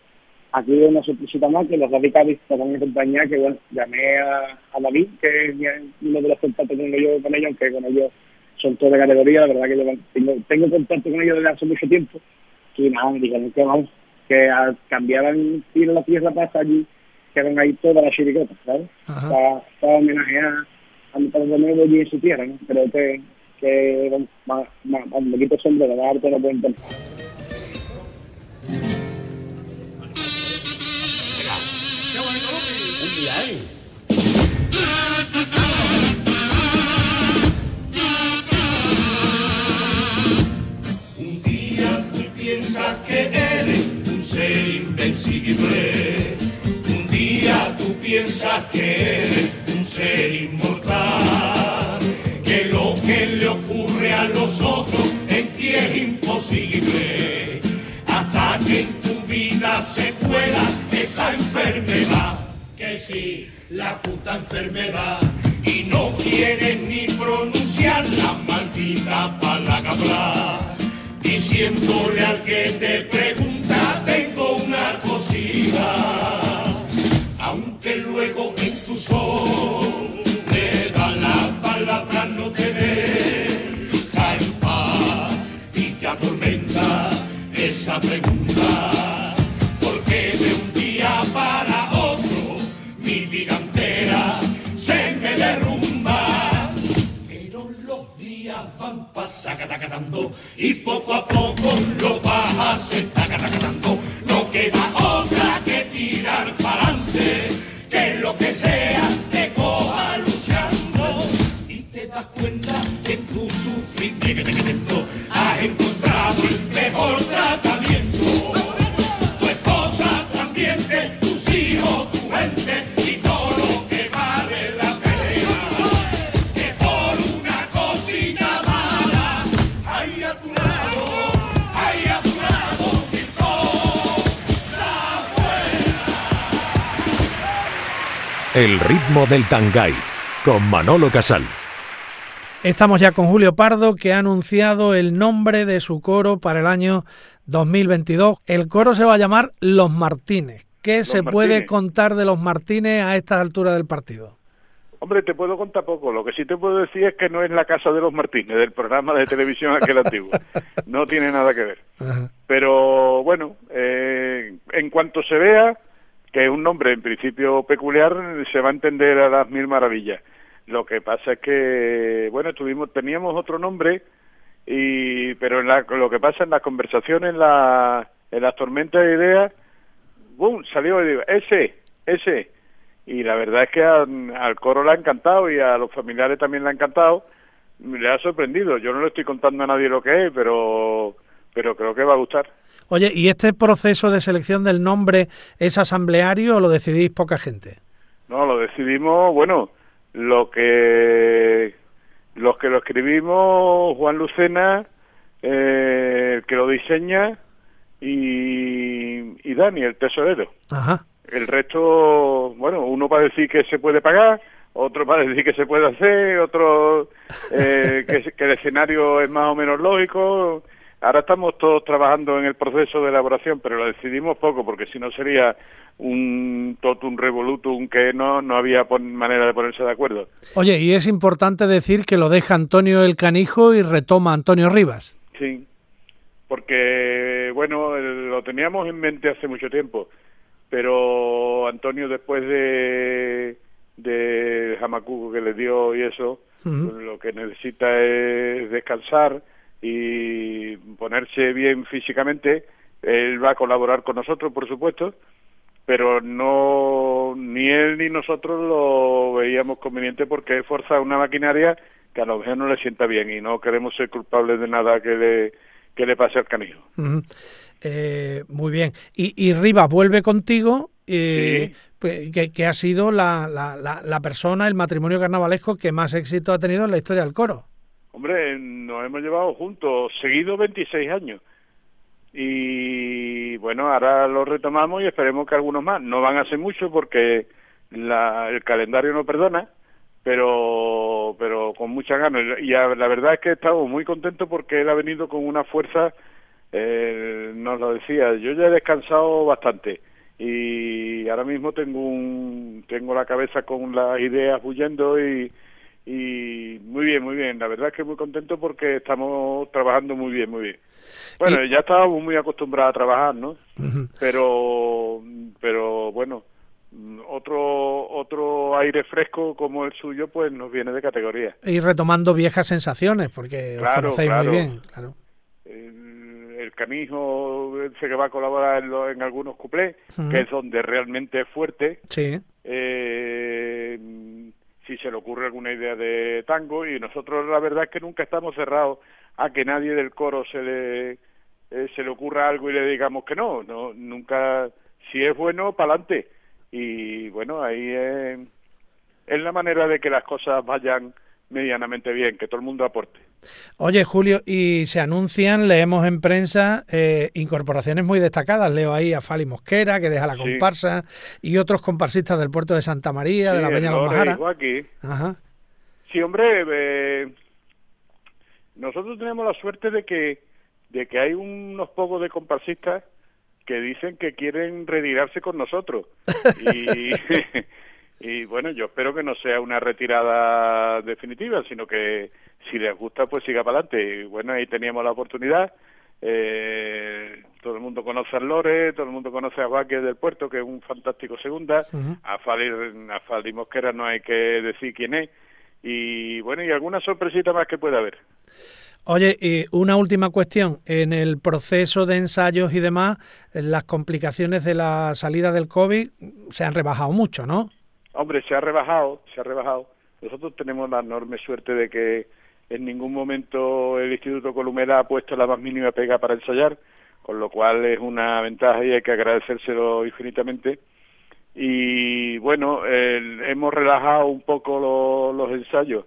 aquí una sorpresita más que los radicales te van a acompañar, que bueno, llamé a, a David, que es uno de los contactos que tengo yo con ellos, aunque con ellos son todos de categoría, la verdad que yo tengo, tengo contacto con ellos desde hace mucho tiempo, y nada, me dijeron que vamos, que cambiaban ir a la tierra para allí, quedan ahí todas las chiricotas, ¿sabes? Para, para homenajear a mi padre de nuevo allí en su tierra, ¿no? Creo que, que bueno, más, más, me quito el sombrero, la arte no puede entender. Un día tú piensas que eres un ser invencible. Un día tú piensas que eres un ser inmortal. Que lo que le ocurre a los otros en ti es imposible. Hasta que en tu vida se cuela esa enfermedad. La puta enfermedad. Y no quieres ni pronunciar la maldita palabra. Diciéndole al que te pregunta tengo una cosita. Aunque luego en tu soledad la palabra no te deja en paz. Y te atormenta esa pregunta pasacatacatando y Del Tangay con Manolo Casal. Estamos ya con Julio Pardo, que ha anunciado el nombre de su coro para el año 2022. El coro se va a llamar Los Martínez. ¿Qué se puede contar de los Martínez a esta altura del partido? Hombre, te puedo contar poco. Lo que sí te puedo decir es que no es la casa de los Martínez, del programa de televisión aquel antiguo. No tiene nada que ver. Pero bueno, eh, en cuanto se vea, que es un nombre en principio peculiar, se va a entender a las mil maravillas. Lo que pasa es que, bueno, tuvimos, teníamos otro nombre, y pero en la, lo que pasa en las conversaciones, en, la, en las tormentas de ideas, ¡bum! salió y digo, ese, ese. Y la verdad es que al coro le ha encantado y a los familiares también le ha encantado. Le ha sorprendido. Yo no le estoy contando a nadie lo que es, pero, pero creo que va a gustar. Oye, ¿y este proceso de selección del nombre es asambleario o lo decidís poca gente? No, lo decidimos, bueno, lo que los que lo escribimos Juan Lucena eh, el que lo diseña y, y Dani el tesorero Ajá. el resto bueno uno va a decir que se puede pagar otro va a decir que se puede hacer otro eh, que, que el escenario es más o menos lógico Ahora estamos todos trabajando en el proceso de elaboración, pero lo decidimos poco, porque si no sería un totum revolutum que no, no había manera de ponerse de acuerdo. Oye, y es importante decir que lo deja Antonio el Canijo y retoma Antonio Rivas. Sí, porque, bueno, lo teníamos en mente hace mucho tiempo, pero Antonio después de, de Jamacuco que le dio y eso, pues lo que necesita es descansar y ponerse bien físicamente. Él va a colaborar con nosotros, por supuesto, pero no ni él ni nosotros lo veíamos conveniente porque fuerza una maquinaria que a lo mejor no le sienta bien y no queremos ser culpables de nada que le, que le pase al canijo. Eh, muy bien. Y, y Rivas vuelve contigo, eh, pues, que, que, ha sido la, la, la persona, el matrimonio carnavalesco que más éxito ha tenido en la historia del coro. Hombre, nos hemos llevado juntos, seguido 26 años. Y bueno, ahora lo retomamos y esperemos que algunos más. No van a ser muchos porque la, el calendario no perdona, pero pero con muchas ganas. Y la verdad es que estamos muy contentos porque él ha venido con una fuerza, eh, nos lo decía, yo ya he descansado bastante y ahora mismo tengo un tengo la cabeza con las ideas huyendo y y muy bien, muy bien. La verdad es que muy contento porque estamos trabajando muy bien, muy bien. Bueno, ya estábamos muy acostumbrados a trabajar, ¿no? Pero, pero bueno, otro otro aire fresco como el suyo, pues nos viene de categoría. Y retomando viejas sensaciones, porque os conocéis muy bien, claro. El, el canijo sé que va a colaborar en, en algunos cuplés, que es donde realmente es fuerte. Sí. Eh, si se le ocurre alguna idea de tango y nosotros la verdad es que nunca estamos cerrados a que nadie del coro se le eh, se le ocurra algo y le digamos que no, no nunca si es bueno para adelante y bueno ahí es, es la manera de que las cosas vayan medianamente bien, que todo el mundo aporte. Oye, Julio, y se anuncian, leemos en prensa, eh, incorporaciones muy destacadas. Leo ahí a Fali Mosquera, que deja la comparsa, y otros comparsistas del puerto de Santa María, de la Peña Los Majara. Ajá. Sí, hombre, eh, nosotros tenemos la suerte de que, de que hay unos pocos de comparsistas que dicen que quieren retirarse con nosotros. y y bueno, yo espero que no sea una retirada definitiva, sino que si les gusta, pues siga para adelante. Y bueno, ahí teníamos la oportunidad. Eh, todo el mundo conoce a Lore, todo el mundo conoce a Vázquez del Puerto, que es un fantástico segunda. a, Fali, a Fali Mosquera no hay que decir quién es. Y bueno, y alguna sorpresita más que pueda haber. Oye, y una última cuestión. En el proceso de ensayos y demás, las complicaciones de la salida del COVID se han rebajado mucho, ¿no? Hombre, se ha rebajado, se ha rebajado. Nosotros tenemos la enorme suerte de que en ningún momento el Instituto Columela ha puesto la más mínima pega para ensayar, con lo cual es una ventaja y hay que agradecérselo infinitamente. Y bueno, hemos relajado un poco los ensayos.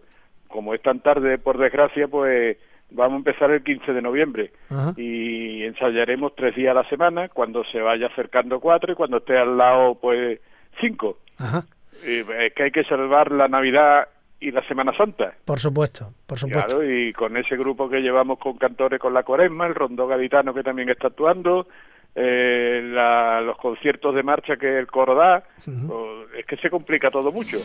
Como es tan tarde, por desgracia, pues vamos a empezar el 15 de noviembre y ensayaremos tres días a la semana, cuando se vaya acercando cuatro y cuando esté al lado, pues cinco. Ajá es que hay que salvar la Navidad y la Semana Santa. Por supuesto, por supuesto. Claro, y con ese grupo que llevamos con cantores con la cuaresma, el rondó gaditano que también está actuando, eh, los conciertos de marcha que el coro da, pues, es que se complica todo mucho.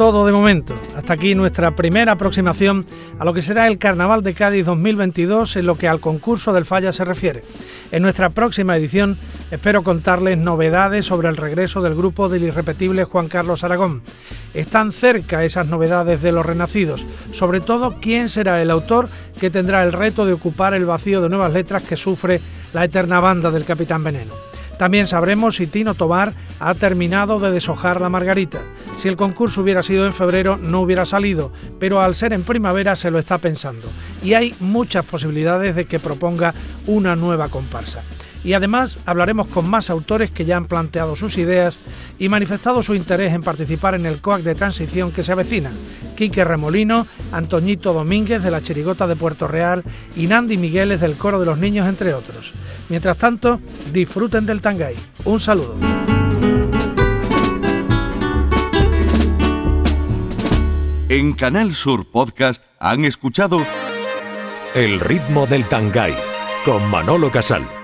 Todo de momento. Hasta aquí nuestra primera aproximación a lo que será el Carnaval de Cádiz 2022 en lo que al concurso del Falla se refiere. En nuestra próxima edición espero contarles novedades sobre el regreso del grupo del irrepetible Juan Carlos Aragón. Están cerca esas novedades de los renacidos, sobre todo quién será el autor que tendrá el reto de ocupar el vacío de nuevas letras que sufre la eterna banda del Capitán Veneno. También sabremos si Tino Tobar ha terminado de deshojar la margarita. Si el concurso hubiera sido en febrero no hubiera salido, pero al ser en primavera se lo está pensando y hay muchas posibilidades de que proponga una nueva comparsa. Y además hablaremos con más autores que ya han planteado sus ideas y manifestado su interés en participar en el COAC de transición que se avecina. Quique Remolino, Antoñito Domínguez de la Chirigota de Puerto Real y Nandi Migueles del Coro de los Niños, entre otros. Mientras tanto, disfruten del Tangay. Un saludo. En Canal Sur Podcast han escuchado El ritmo del Tangay con Manolo Casal.